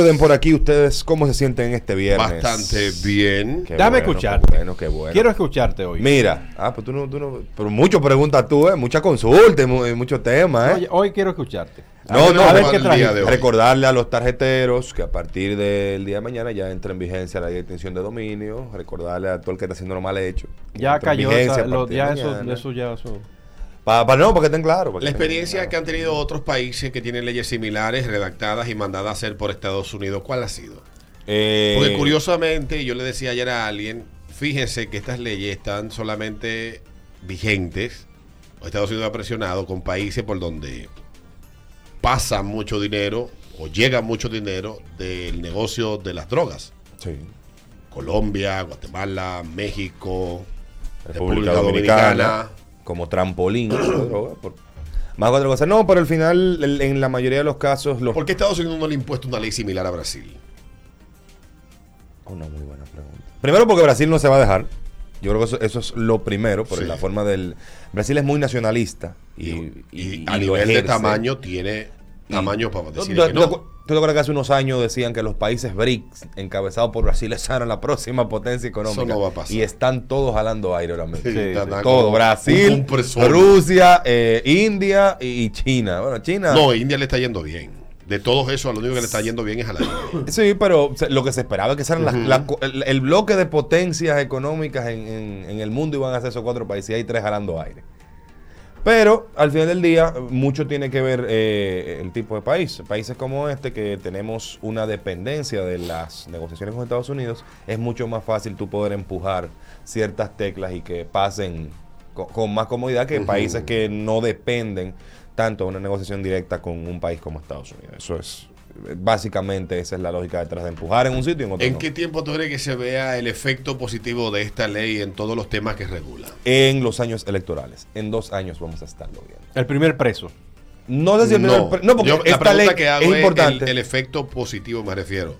orden por aquí. ¿Ustedes cómo se sienten en este viernes? Bastante bien. Qué Dame bueno, escucharte. Qué bueno, qué bueno. Quiero escucharte hoy. Mira, ah, pues tú no, tú no, pero mucho preguntas tú, ¿eh? Mucha consulta, muchos temas, ¿eh? Oye, hoy quiero escucharte. No, no, a ver no, qué día trajiste. de hoy. Recordarle a los tarjeteros que a partir del día de mañana ya entra en vigencia la ley de dominio. Recordarle a todo el que está haciendo lo mal hecho. Ya cayó esa, a lo- ya eso, eso ya eso. Pa- pa- no, para que estén claros. para La experiencia que han tenido otros países que tienen leyes similares redactadas y mandadas a hacer por Estados Unidos, ¿cuál ha sido? Eh, Porque curiosamente, yo le decía ayer a alguien, fíjense que estas leyes están solamente vigentes, o Estados Unidos ha presionado con países por donde pasa mucho dinero o llega mucho dinero del negocio de las drogas. Sí. Colombia, Guatemala, México, República Dominicana, como trampolín. de droga, por- más otra cosa. No, pero al final, el- en la mayoría de los casos, los. ¿Por qué Estados Unidos no le ha impuesto una ley similar a Brasil? Una muy buena pregunta. Primero, porque Brasil no se va a dejar. Yo creo que eso, eso es lo primero, por Sí. la forma del. Brasil es muy nacionalista. Y, Y, y- a y nivel de tamaño tiene tamaño para ¿Tú, decir que tú- no. tú te acuerdas que hace unos años decían que los países BRICS, encabezados por Brasil, eran la próxima potencia económica? Eso no va a pasar. Y están todos jalando aire ahora mismo. Sí, Sí, están sí. Todo, Brasil. Rusia, eh, India y, China. Bueno, China. No, India le está yendo bien. De todos esos, lo único que le está yendo bien es a la India. Sí, pero se- lo que se esperaba es que sean las el bloque de potencias económicas en, en- en el mundo iban a ser esos cuatro países y hay tres jalando aire. Pero al final del día, mucho tiene que ver eh, el tipo de país. Países como este, que tenemos una dependencia de las negociaciones con Estados Unidos, es mucho más fácil tú poder empujar ciertas teclas y que pasen co- con, más comodidad que países que no dependen tanto de una negociación directa con un país como Estados Unidos. Eso es, básicamente, esa es la lógica detrás de empujar en un sitio y en otro ¿En no. qué tiempo tú crees que se vea el efecto positivo de esta ley en todos los temas que regula? En los años electorales. En dos años vamos a estarlo viendo. El primer preso. No sé si el primer pre- no, porque Yo- la esta pregunta ley que hago es es, importante. el, el efecto positivo, me refiero.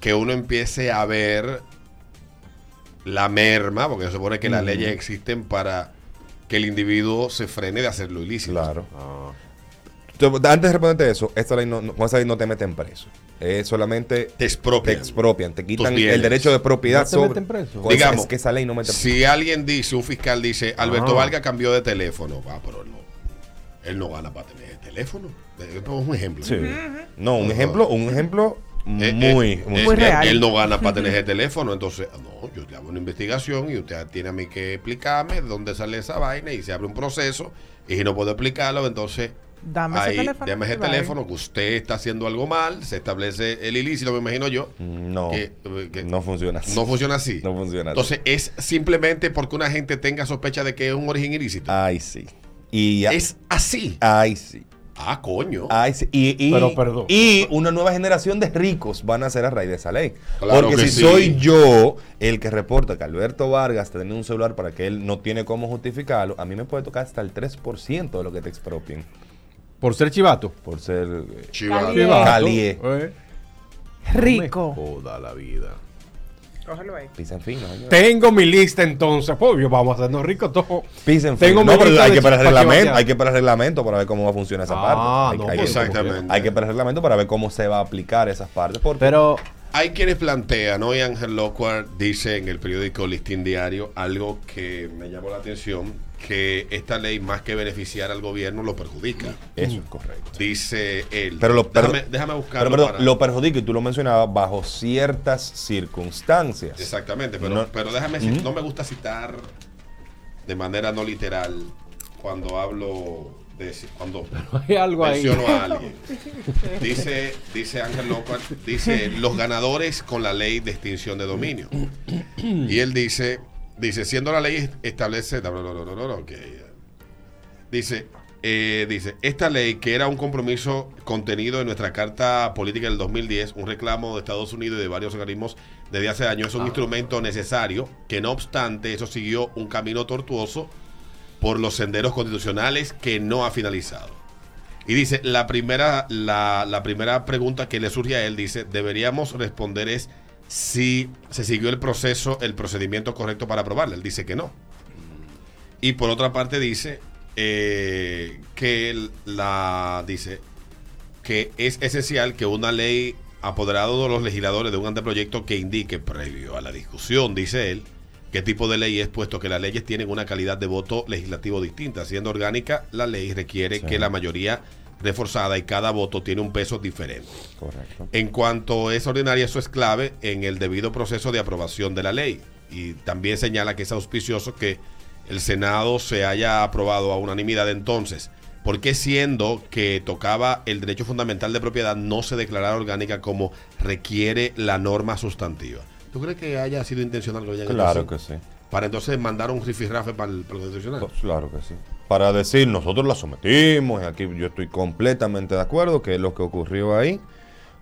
Que uno empiece a ver la merma, porque se supone que las leyes existen para que el individuo se frene de hacer lo ilícito. Claro. Entonces, Antes de responderte eso, esta ley no, no- con esa ley no te meten preso. Es solamente Te te expropian. expropian, te quitan el derecho de propiedad ¿No te sobre. meten preso? Esa- Digamos, es que esa ley no mete Si alguien dice, un fiscal dice, Alberto Ah. Vargas cambió de teléfono, va, pero él no, él no gana para tener el teléfono. Eh, Es un ejemplo. Sí. No, un ejemplo, un ejemplo Eh, muy, eh, muy eh, real. Él no gana para tener el teléfono, entonces, no, yo le hago una investigación y usted tiene a mí que explicarme dónde sale esa vaina y se abre un proceso y si no puedo explicarlo, entonces Dame ese ahí, teléfono. dame ese teléfono que usted está haciendo algo mal, se establece el ilícito, me imagino yo. No, que, eh, que no funciona así. no funciona así. No funciona así. Entonces, es simplemente porque una gente tenga sospecha de que es un origen ilícito. Ay, sí. Y ya. Es así. Ay, sí. Ah, coño. Ay, sí. Y, y- Pero, perdón. y una nueva generación de ricos van a ser a raíz de esa ley. Claro Porque que si sí. soy yo el que reporta que Alberto Vargas tiene un celular para que él no tiene cómo justificarlo, a mí me puede tocar hasta el 3% de lo que te expropien Por ser chivato. por ser... eh, Chivato. Chivato. Calié. Eh, Rico. Joda la vida. Cógelo ahí. Pisen fino, señor. Tengo mi lista entonces. Pues yo vamos a hacernos ricos todos. Pisen Tengo fino. mi No, pero lista hay que pa' reglamento, hay que parar el reglamento para ver cómo va a funcionar esa Ah, parte. Hay, no, hay pues, que, Exactamente. hay que el reglamento para ver cómo se va a aplicar esas partes. Porque Pero Hay quienes plantean, hoy Ángel Lockhart dice en el periódico Listín Diario algo que me llamó la atención, que esta ley más que beneficiar al gobierno lo perjudica. eso es correcto. Dice él. Pero lo, déjame, déjame buscarlo. pero, perdón, para- lo perjudica, y tú lo mencionabas, bajo ciertas circunstancias. Exactamente, pero, No- pero déjame decir, no me gusta citar de manera no literal cuando hablo de cuando hay algo ahí. menciono a alguien. Dice, dice Ángel López, dice los ganadores con la ley de extinción de dominio. Y él dice, dice, siendo la ley establece, dice, eh, dice, esta ley que era un compromiso contenido en nuestra carta política del 2010, un reclamo de Estados Unidos y de varios organismos desde hace años, es un instrumento necesario que no obstante eso siguió un camino tortuoso por los senderos constitucionales que no ha finalizado. Y dice, la primera, la, la primera pregunta que le surge a él, dice, deberíamos responder es si se siguió el proceso, el procedimiento correcto para aprobarla. Él dice que no. Y por otra parte dice eh, que la dice que es esencial que una ley apoderado de los legisladores de un anteproyecto que indique, previo a la discusión, dice él, qué tipo de ley es, puesto que las leyes tienen una calidad de voto legislativo distinta. Siendo orgánica, la ley requiere Sí. que la mayoría reforzada y cada voto tiene un peso diferente. Correcto. En cuanto es ordinaria, eso es clave en el debido proceso de aprobación de la ley. Y también señala que es auspicioso que el Senado se haya aprobado a unanimidad entonces. ¿Por qué siendo que tocaba el derecho fundamental de propiedad no se declarara orgánica como requiere la norma sustantiva? ¿Tú crees que haya sido intencional que lo hayan hecho Claro que sí. Para entonces mandar un rifirrafe para el, para el constitucional. Pues, Claro que sí. Para decir, nosotros la sometimos, y aquí yo estoy completamente de acuerdo que lo que ocurrió ahí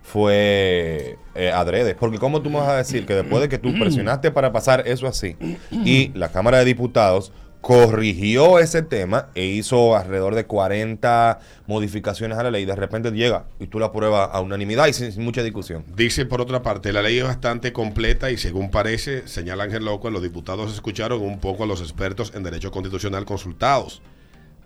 fue eh, adrede. Porque ¿cómo tú me vas a decir que después de que tú presionaste para pasar eso así y la Cámara de Diputados corrigió ese tema e hizo alrededor de 40 modificaciones a la ley, de repente llega y tú la apruebas a unanimidad y sin, sin mucha discusión? Dice por otra parte, la ley es bastante completa y según parece, señala Ángel Loco, los diputados escucharon un poco a los expertos en derecho constitucional consultados,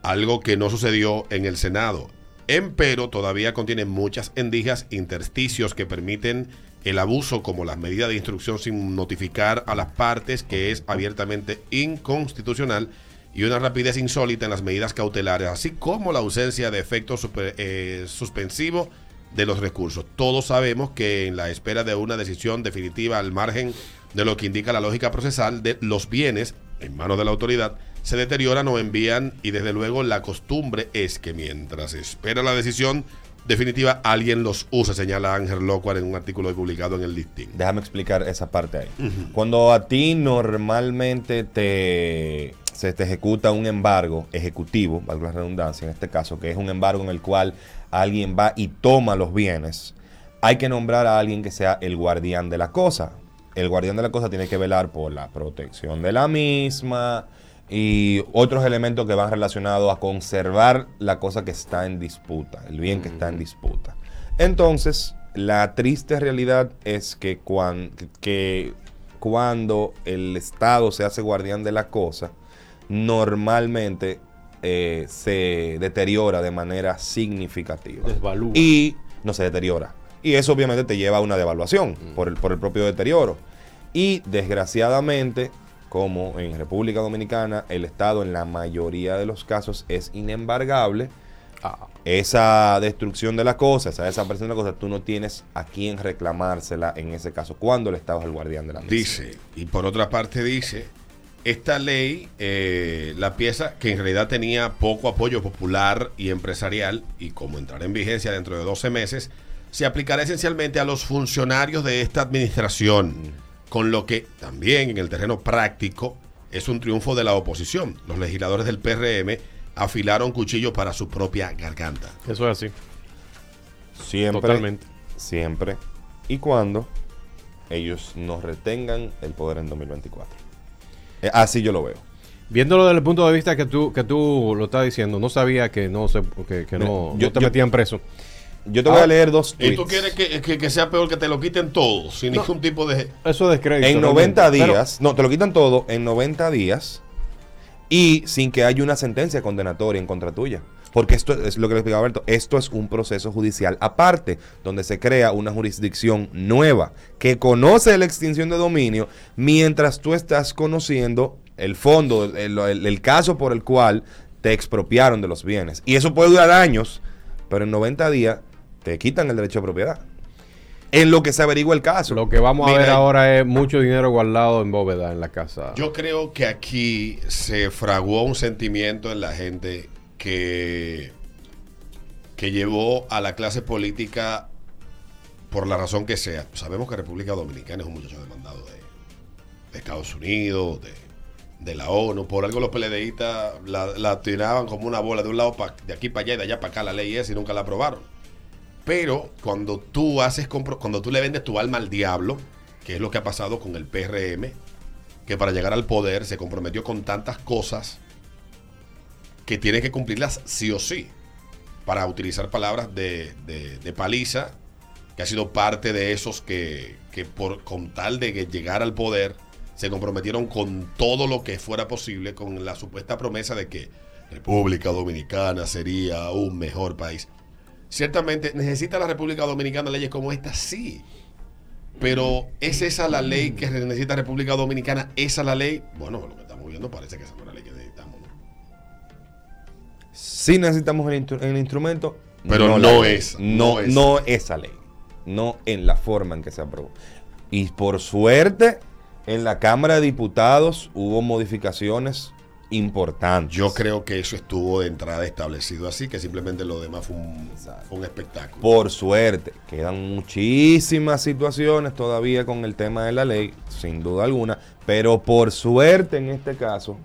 algo que no sucedió en el Senado. Empero todavía contiene muchas endijas, intersticios que permiten el abuso como las medidas de instrucción sin notificar a las partes, que es abiertamente inconstitucional, y una rapidez insólita en las medidas cautelares, así como la ausencia de efecto eh, suspensivo de los recursos. Todos sabemos que en la espera de una decisión definitiva al margen de lo que indica la lógica procesal de los bienes en manos de la autoridad se deterioran o envían y desde luego la costumbre es que mientras espera la decisión definitiva alguien los usa, señala Ángel Locuar en un artículo publicado en el listing. Déjame explicar esa parte ahí. Cuando a ti normalmente te, se te ejecuta un embargo ejecutivo, valga la redundancia en este caso, que es un embargo en el cual alguien va y toma los bienes, hay que nombrar a alguien que sea el guardián de la cosa. El guardián de la cosa tiene que velar por la protección de la misma y otros elementos que van relacionados a conservar la cosa que está en disputa, el bien que está en disputa. Entonces, la triste realidad es que, cuan- que cuando el Estado se hace guardián de la cosa, normalmente eh, se deteriora de manera significativa. Desvalúa. Y no se deteriora. Y eso obviamente te lleva a una devaluación por, el, por el propio deterioro. Y desgraciadamente, como en República Dominicana, el Estado en la mayoría de los casos es inembargable. Ah, Esa destrucción de la cosa, esa desaparición de la cosa, tú no tienes a quién reclamársela en ese caso, cuando el Estado es el guardián de la misma. Dice, y por otra parte dice, esta ley, eh, la pieza que en realidad tenía poco apoyo popular y empresarial, y como entrará en vigencia dentro de 12 meses, se aplicará esencialmente a los funcionarios de esta administración, con lo que también en el terreno práctico es un triunfo de la oposición. Los legisladores del PRM afilaron cuchillo para su propia garganta. eso es así. Siempre, Totalmente. siempre y cuando ellos nos retengan el poder en 2024. Eh, así yo lo veo. Viéndolo desde el punto de vista que tú, que tú lo estás diciendo, no sabía que no se, que, que no, Yo- no te yo- metían preso. Yo te voy Ah, a leer dos ¿Y tweets. tú quieres que, que- que sea peor que te lo quiten todo, sin No. ningún tipo de... Eso es descrédito. En realmente. 90 Pero- días, no, te lo quitan todo en 90 días y sin que haya una sentencia condenatoria en contra tuya. Porque esto es lo que le explicaba Alberto, esto es un proceso judicial aparte, donde se crea una jurisdicción nueva que conoce la extinción de dominio mientras tú estás conociendo el fondo, el, el- el caso por el cual te expropiaron de los bienes. Y eso puede durar años, pero en 90 días te quitan el derecho de propiedad. En lo que se averigua el caso. Lo que vamos a Mira, ver ahora es mucho dinero guardado en bóveda en la casa. Yo creo que aquí se fraguó un sentimiento en la gente que, que llevó a la clase política por la razón que sea. Sabemos que República Dominicana es un muchacho demandado de, de Estados Unidos, de, de la ONU. Por algo los PLDistas la, la tiraban como una bola de un lado pa- de aquí para allá y de allá para acá la ley es y nunca la aprobaron. Pero cuando tú haces cuando tú le vendes tu alma al diablo, que es lo que ha pasado con el PRM, que para llegar al poder se comprometió con tantas cosas que tiene que cumplirlas sí o sí. Para utilizar palabras de, de- paliza, que ha sido parte de esos que, que por con tal de llegar al poder se comprometieron con todo lo que fuera posible con la supuesta promesa de que República Dominicana sería un mejor país. Ciertamente, ¿necesita la República Dominicana leyes como esta? Sí. Pero ¿es esa la ley que necesita República Dominicana? ¿Esa la ley? Bueno, lo que estamos viendo parece que esa no es la ley que necesitamos. ¿no? Sí necesitamos el, instru- el instrumento, Pero la no ley. es, no, no es. no esa ley, no en la forma en que se aprobó. Y por suerte, en la Cámara de Diputados hubo modificaciones importantes. Yo creo que eso estuvo de entrada establecido así, que simplemente lo demás fue un, fue un espectáculo. Por suerte, quedan muchísimas situaciones todavía con el tema de la ley, sin duda alguna, pero por suerte en este caso,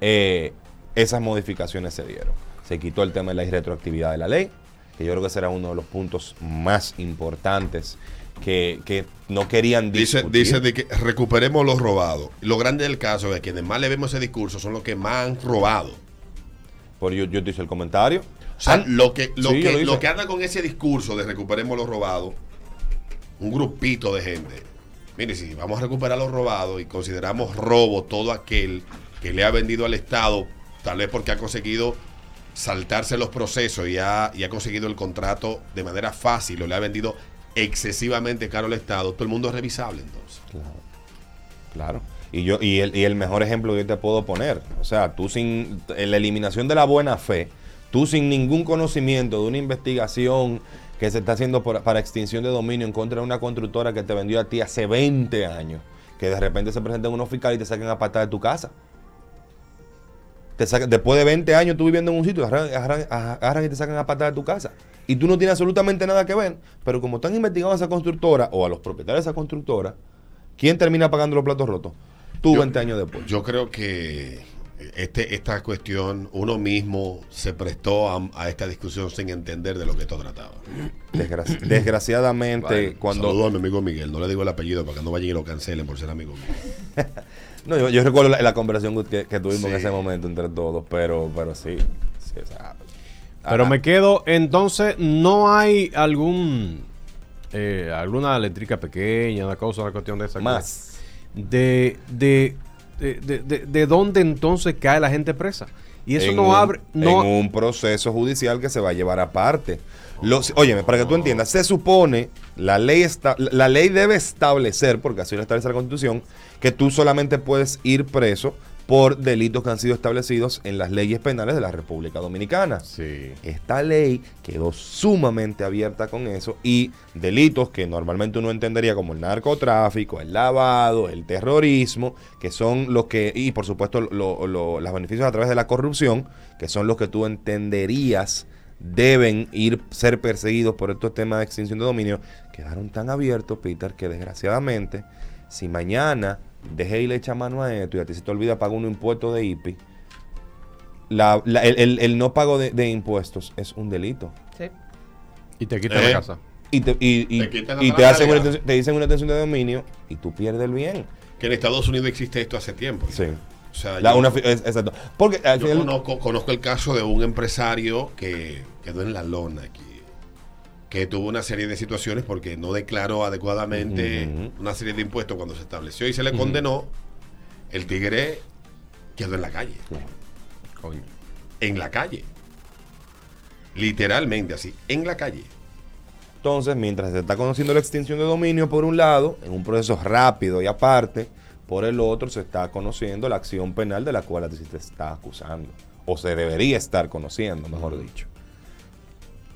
eh, esas modificaciones se dieron. Se quitó el tema de la irretroactividad de la ley, que yo creo que será uno de los puntos más importantes que, que no querían discutir. dice de que recuperemos los robados. Lo grande del caso es que quienes más le vemos ese discurso son los que más han robado. Por yo, yo te hice el comentario. O sea, Ah, lo que, lo, sí, que, lo que anda con ese discurso de recuperemos los robados, un grupito de gente. Mire, si vamos a recuperar los robados y consideramos robo todo aquel que le ha vendido al Estado, tal vez porque ha conseguido saltarse los procesos y ha, y ha conseguido el contrato de manera fácil o le ha vendido excesivamente caro al Estado, todo el mundo es revisable entonces. Claro. Claro. Y yo y el, y el mejor ejemplo que yo te puedo poner, o sea, tú sin la eliminación de la buena fe, tú sin ningún conocimiento de una investigación que se está haciendo para extinción de dominio en contra de una constructora que te vendió a ti hace 20 años, que de repente se presenten unos fiscales y te saquen a patada de tu casa. Te después de 20 años tú viviendo en un sitio, agarran- agarran y te sacan a patada de tu casa. Y tú no tienes absolutamente nada que ver. Pero como están investigando a esa constructora o a los propietarios de esa constructora, ¿quién termina pagando los platos rotos? Tú Yo- 20 años después. Yo creo que este, esta cuestión, uno mismo se prestó a, a esta discusión sin entender de lo que esto trataba. Desgraci- desgraciadamente, Vale, cuando... Saludo a mi amigo Miguel, no le digo el apellido para que no vayan y lo cancelen por ser amigo mío. No, yo, yo recuerdo la, la conversación que, que tuvimos en ese momento entre todos, pero, pero sí. sí, o sea, Pero me quedo, entonces, no hay algún eh, alguna eléctrica pequeña, una cosa, una cuestión de esa. Más. De, de, de, de, de- de dónde entonces cae la gente presa. Y eso no un- abre. No, en un proceso judicial que se va a llevar aparte. Los, óyeme, para que tú entiendas, se supone, la ley, está, la ley debe establecer, porque así lo establece la Constitución, que tú solamente puedes ir preso por delitos que han sido establecidos en las leyes penales de la República Dominicana. Sí. Esta ley quedó sumamente abierta con eso y delitos que normalmente uno entendería como el narcotráfico, el lavado, el terrorismo, que son los que, y por supuesto lo- lo- los beneficios a través de la corrupción, que son los que tú entenderías deben ir ser perseguidos por estos temas de extinción de dominio, quedaron tan abiertos, Peter, que desgraciadamente, si mañana deje y le echa mano a esto y a ti se te olvida pagar un impuesto de IPI, la- la- el, el- el no pago de, de impuestos es un delito. Sí. Y te quitan Eh. la casa. Y te, y, y- Te quitan la y te hacen una, te dicen una atención de dominio y tú pierdes el bien. Que en Estados Unidos existe esto hace tiempo. Sí. O sea, La- yo, una fi- es- exacto. Porque yo final- conozco, conozco el caso de un empresario que quedó en la lona aquí. Que tuvo una serie de situaciones porque no declaró adecuadamente una serie de impuestos cuando se estableció y se le condenó. El tigre quedó en la calle. Coño. En la calle. Literalmente así, en la calle. Entonces, mientras se está conociendo la extinción de dominio por un lado, en un proceso rápido y aparte, por el otro se está conociendo la acción penal de la cual a ti se te está acusando. O se debería estar conociendo, mejor dicho.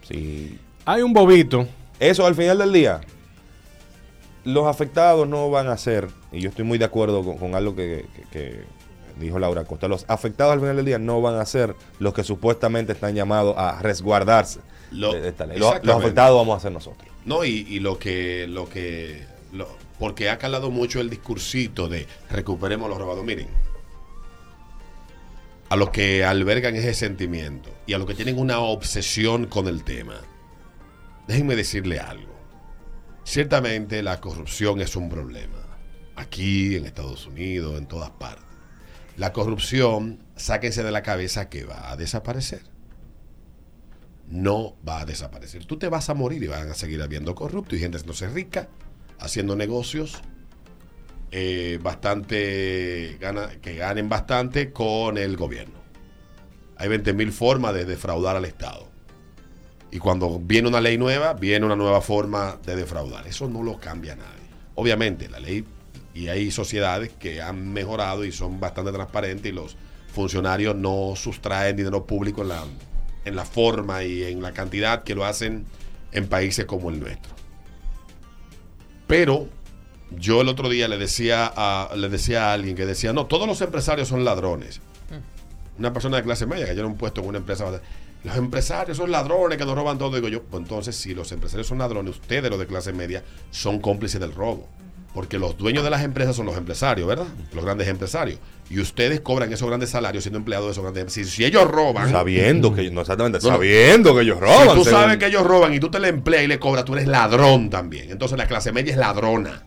Sí. Hay un bobito. Eso al final del día, los afectados no van a ser, y yo estoy muy de acuerdo con, con algo que, que- que dijo Laura Costa, los afectados al final del día no van a ser los que supuestamente están llamados a resguardarse Lo- de, de esta ley. Los, afectados vamos a ser nosotros. No, y, y lo que, lo que, lo- porque ha calado mucho el discursito de recuperemos los robados. Miren, a los que albergan ese sentimiento y a los que tienen una obsesión con el tema, déjenme decirle algo. Ciertamente la corrupción es un problema. Aquí, en Estados Unidos, en todas partes. La corrupción, sáquense de la cabeza que va a desaparecer no va a desaparecer. Tú te vas a morir y van a seguir habiendo corruptos y gente haciéndose rica, haciendo negocios eh, bastante, que ganen bastante con el gobierno. Hay 20 mil formas de defraudar al Estado. Y cuando viene una ley nueva, viene una nueva forma de defraudar. Eso no lo cambia nadie. Obviamente, la ley, y hay sociedades que han mejorado y son bastante transparentes y los funcionarios no sustraen dinero público en la, en la forma y en la cantidad que lo hacen en países como el nuestro. Pero yo el otro día le decía a, le decía a alguien que decía, no, todos los empresarios son ladrones. Una persona de clase media que yo era un puesto en una empresa. Los empresarios son ladrones que nos roban todo. Digo yo, pues entonces si los empresarios son ladrones, ustedes los de clase media son cómplices del robo. Porque los dueños de las empresas son los empresarios, ¿verdad? Los grandes empresarios. Y ustedes cobran esos grandes salarios siendo empleados de esos grandes empresarios. Si, si ellos roban... Sabiendo que, no exactamente, No, no. sabiendo que ellos roban. Si tú según- sabes que ellos roban y tú te le empleas y le cobras, tú eres ladrón también. Entonces la clase media es ladrona.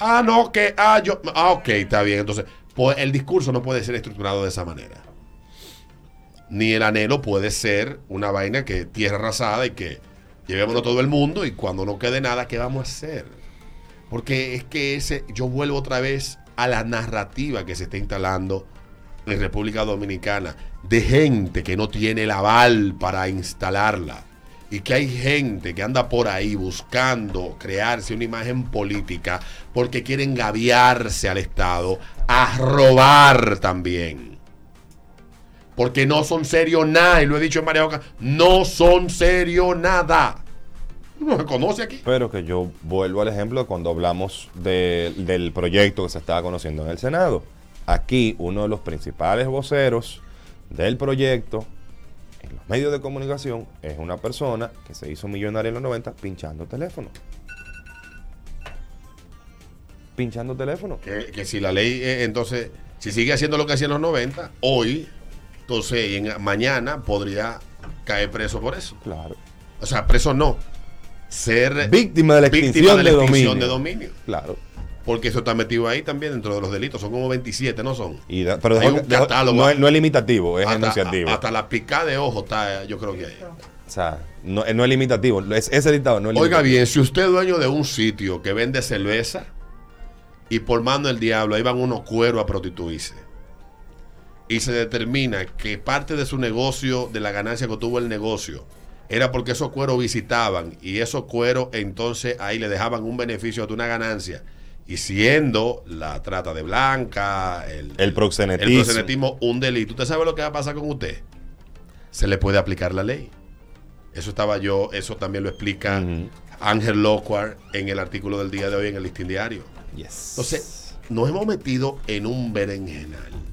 Ah, no, que, ah, yo, ah, ok, está bien. Entonces, pues el discurso no puede ser estructurado de esa manera. Ni el anhelo puede ser una vaina que tierra arrasada y que llevémonos todo el mundo y cuando no quede nada, ¿qué vamos a hacer? Porque es que ese, yo vuelvo otra vez a la narrativa que se está instalando en República Dominicana de gente que no tiene el aval para instalarla y que hay gente que anda por ahí buscando crearse una imagen política porque quieren gaviarse al Estado a robar también. Porque no son serios nada, y lo he dicho en María Oca, no son serios nada. No se conoce aquí. Pero que yo vuelvo al ejemplo de cuando hablamos de- del proyecto que se estaba conociendo en el Senado. Aquí uno de los principales voceros del proyecto en los medios de comunicación es una persona que se hizo millonaria en los 90 pinchando teléfono. Pinchando teléfono. Que, que si la ley, eh, entonces, si sigue haciendo lo que hacía en los 90, hoy, entonces, en, mañana podría caer preso por eso. Claro. O sea, preso no. Ser Víctima de la víctima extinción de la de extinción dominio. de dominio. Claro. Porque eso está metido ahí también dentro de los delitos. Son como 27, ¿no son? Y da- pero dejó- dejó- no, es, no es limitativo, es hasta, enunciativo. hasta la picada de ojo está, yo creo que ahí. O sea, no, no es limitativo. Es, ese dictado no es Oiga limitativo. bien, si usted es dueño de un sitio que vende cerveza y por mano del diablo ahí van unos cueros a prostituirse y se determina que parte de su negocio, de la ganancia que tuvo el negocio, era porque esos cueros visitaban y esos cueros entonces ahí le dejaban un beneficio de una ganancia. Y siendo la trata de blanca, el, El proxenetismo. el proxenetismo un delito, ¿usted sabe lo que va a pasar con usted? Se le puede aplicar la ley. Eso estaba yo, eso también lo explica. Ángel Locuar en el artículo del día de hoy en el listín diario. Yes. Entonces, nos hemos metido en un berenjenal.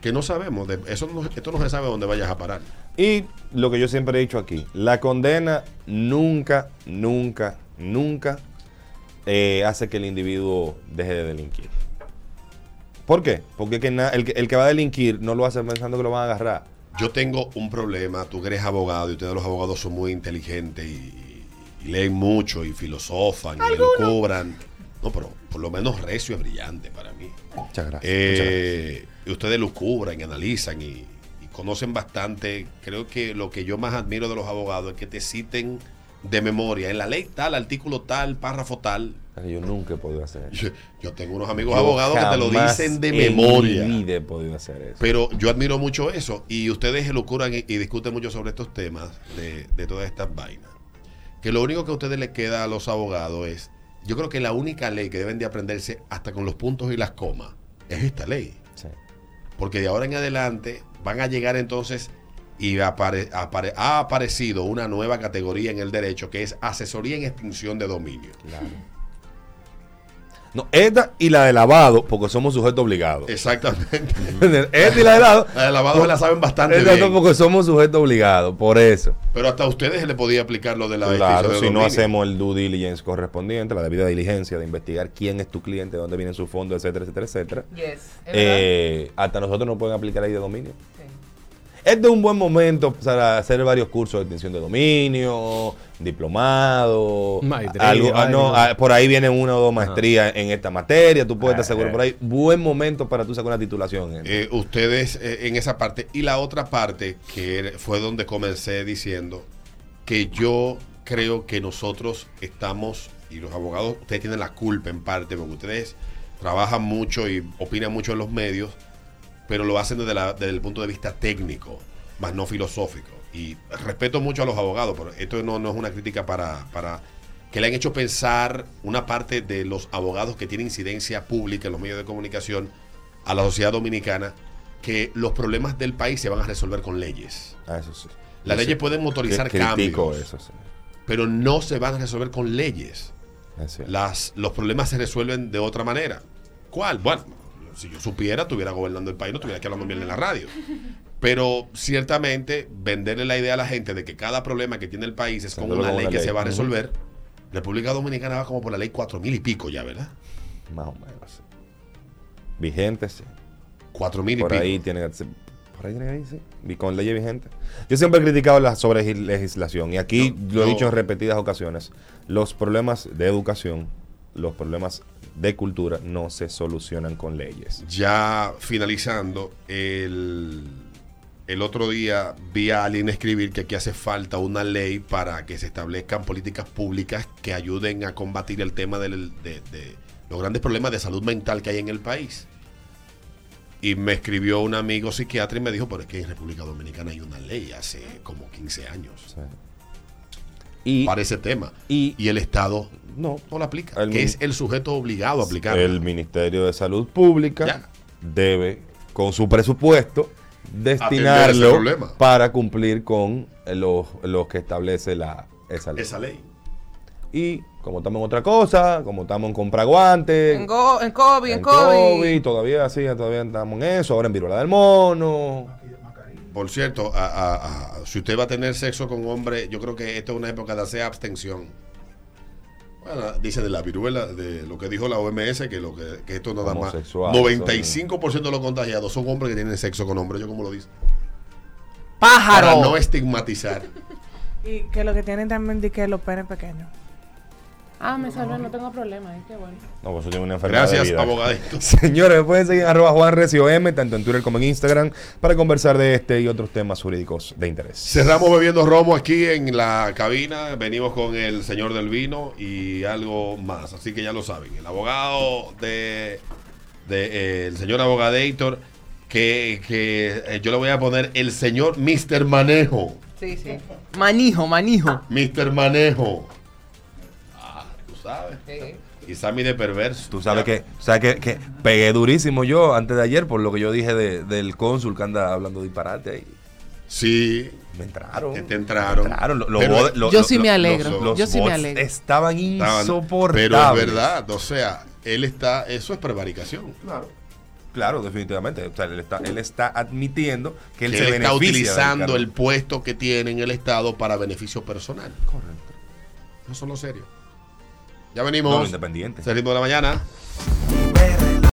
Que no sabemos, de, eso no, esto no se sabe dónde vayas a parar. Y lo que yo siempre he dicho aquí, la condena nunca, nunca, nunca eh, hace que el individuo deje de delinquir. ¿Por qué? Porque que na- el, que, el que va a delinquir no lo hace pensando que lo van a agarrar. Yo tengo un problema, tú que eres abogado y ustedes los abogados son muy inteligentes y, y leen mucho y filosofan y lucubran. No, pero por lo menos recio es brillante para mí. Muchas gracias. muchas gracias. Eh, y ustedes lucubran y analizan y, y conocen bastante. Creo que lo que yo más admiro de los abogados es que te citen de memoria. En la ley tal, artículo tal, párrafo tal. Yo nunca he podido hacer eso. Yo, yo tengo unos amigos Yo abogados que te lo dicen de en memoria. mi vida he podido hacer eso. Pero yo admiro mucho eso. Y ustedes elucuran y, y discuten mucho sobre estos temas de, de todas estas vainas. Que lo único que a ustedes les queda a los abogados es, yo creo que la única ley que deben de aprenderse hasta con los puntos y las comas es esta ley. Sí. Porque de ahora en adelante van a llegar entonces y apare- apare- ha aparecido una nueva categoría en el derecho que es asesoría en extinción de dominio. Claro. No, esta y la de lavado, porque somos sujetos obligados. Exactamente. esta y la de lavado. La de lavado se la saben bastante Esta bien. porque somos sujetos obligados, por eso. Pero hasta a ustedes se le podía aplicar lo de la Claro, de si no hacemos el due diligence correspondiente, la debida diligencia de investigar quién es tu cliente, dónde viene su fondo, etcétera, etcétera, etcétera. Yes. ¿Es eh, hasta nosotros nos pueden aplicar la ley de dominio. Este es un buen momento para hacer varios cursos de extinción de dominio, diplomado. Maestría, algo- ah, no, ah, por ahí viene una o dos maestrías en esta materia. Tú puedes estar Ah, seguro eh. por ahí. Buen momento para tú sacar una titulación. Eh, ustedes eh, en esa parte. Y la otra parte, que fue donde comencé diciendo que yo creo que nosotros estamos, y los abogados, ustedes tienen la culpa en parte, porque ustedes trabajan mucho y opinan mucho en los medios, pero lo hacen desde, la- desde el punto de vista técnico, más no filosófico. Y respeto mucho a los abogados, pero esto no, no es una crítica para, para que le han hecho pensar una parte de los abogados que tienen incidencia pública en los medios de comunicación a la sociedad dominicana, que los problemas del país se van a resolver con leyes. Ah, eso sí. Las leyes pueden motorizar cambios, eso, sí. pero no se van a resolver con leyes. Las, los problemas se resuelven de otra manera. ¿Cuál? Bueno, si yo supiera, estuviera gobernando el país, no estuviera aquí hablando bien en la radio. Pero ciertamente, venderle la idea a la gente de que cada problema que tiene el país es con una ley que ley. se va a resolver. República Dominicana va como por la ley cuatro mil y pico ya, ¿verdad? Más o menos. Vigente, sí. Cuatro mil y Por pico. ahí tiene Por ahí tiene que ir, sí. Y con leyes vigentes. Yo siempre he criticado la sobre legislación. Y aquí No, lo he no. dicho en repetidas ocasiones. Los problemas de educación, los problemas de cultura no se solucionan con leyes. Ya finalizando, el, el otro día vi a alguien escribir que aquí hace falta una ley para que se establezcan políticas públicas que ayuden a combatir el tema del- de, de los grandes problemas de salud mental que hay en el país. Y me escribió un amigo psiquiatra y me dijo, pero es que en República Dominicana hay una ley hace como 15 años sea, y para ese tema. y- Y el Estado no, no la aplica, El que es el sujeto obligado a aplicarla. el Ministerio de Salud Pública Ya. debe, con su presupuesto, destinarlo para cumplir con los, los que establece la, esa ley. Esa ley. Y como estamos en otra cosa, como estamos en compra guantes, En, go- en COVID, en, en COVID. COVID, todavía sí, todavía estamos en eso, ahora en viruela del mono. Por cierto, a- a- a- si usted va a tener sexo con hombre, yo creo que esto es una época de hacer abstención. Bueno, dice de la viruela, de lo que dijo la OMS, que, lo que, que esto no da más. Homosexuales, 95% de los contagiados son hombres que tienen sexo con hombres, yo como lo dice. ¡Pájaro! Para no estigmatizar. Y que lo que tienen también de que los penes pequeños. Ah, me salvé, no tengo problema. eh, qué bueno. No, pues eso tiene una enfermedad. de Gracias, vida. abogadito. Señores, me pueden seguir en arroba Juan Recio M, tanto en Twitter como en Instagram, para conversar de este y otros temas jurídicos de interés. Cerramos bebiendo romo aquí en la cabina. Venimos con el señor del vino y algo más. Así que ya lo saben. El abogado de, de, eh, el señor abogadator, que, que eh, yo le voy a poner el señor Mr. Manejo. Sí, sí. Manijo, manijo. Mr. Manejo. Sabes. Y Sammy de perverso. Tú sabes que, sabes que, que pegué durísimo yo antes de ayer por lo que yo dije de- del cónsul que anda hablando disparate ahí. Sí. Me entraron. Que te entraron. Me entraron. Lo- lo Pero- bod- lo- Yo sí me alegro. los- los Yo sí me alegro. Estaban insoportables. Pero es verdad. O sea, él está. Eso es prevaricación. Claro. Claro, definitivamente. O sea, él está, él está admitiendo que él que se él está utilizando el puesto que tiene en el Estado para beneficio personal. Correcto. Eso es lo serio. Ya No, venimos. lo independiente. Ritmo de la mañana.